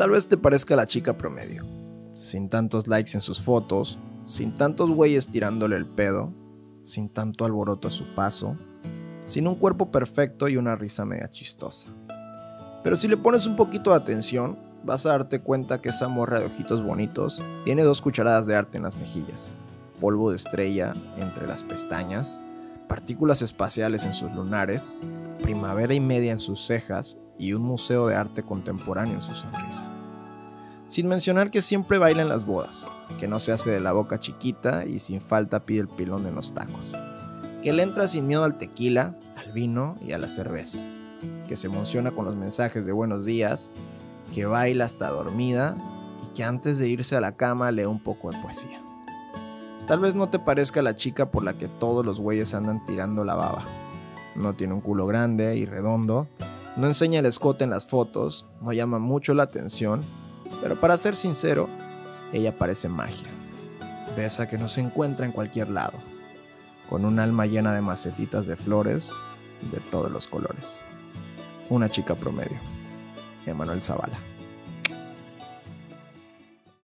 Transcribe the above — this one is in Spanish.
Tal vez te parezca la chica promedio, sin tantos likes en sus fotos, sin tantos güeyes tirándole el pedo, sin tanto alboroto a su paso, sin un cuerpo perfecto y una risa media chistosa. Pero si le pones un poquito de atención, vas a darte cuenta que esa morra de ojitos bonitos tiene dos cucharadas de arte en las mejillas, polvo de estrella entre las pestañas, partículas espaciales en sus lunares, primavera y media en sus cejas y un museo de arte contemporáneo en su sonrisa. Sin mencionar que siempre baila en las bodas, que no se hace de la boca chiquita y sin falta pide el pilón en los tacos, que le entra sin miedo al tequila, al vino y a la cerveza, que se emociona con los mensajes de buenos días, que baila hasta dormida y que antes de irse a la cama lee un poco de poesía. Tal vez no te parezca la chica por la que todos los güeyes andan tirando la baba. No tiene un culo grande y redondo, no enseña el escote en las fotos, no llama mucho la atención, pero para ser sincero, ella parece magia. De esa que no se encuentra en cualquier lado, con un alma llena de macetitas de flores de todos los colores. Una chica promedio. Emanuel Zavala.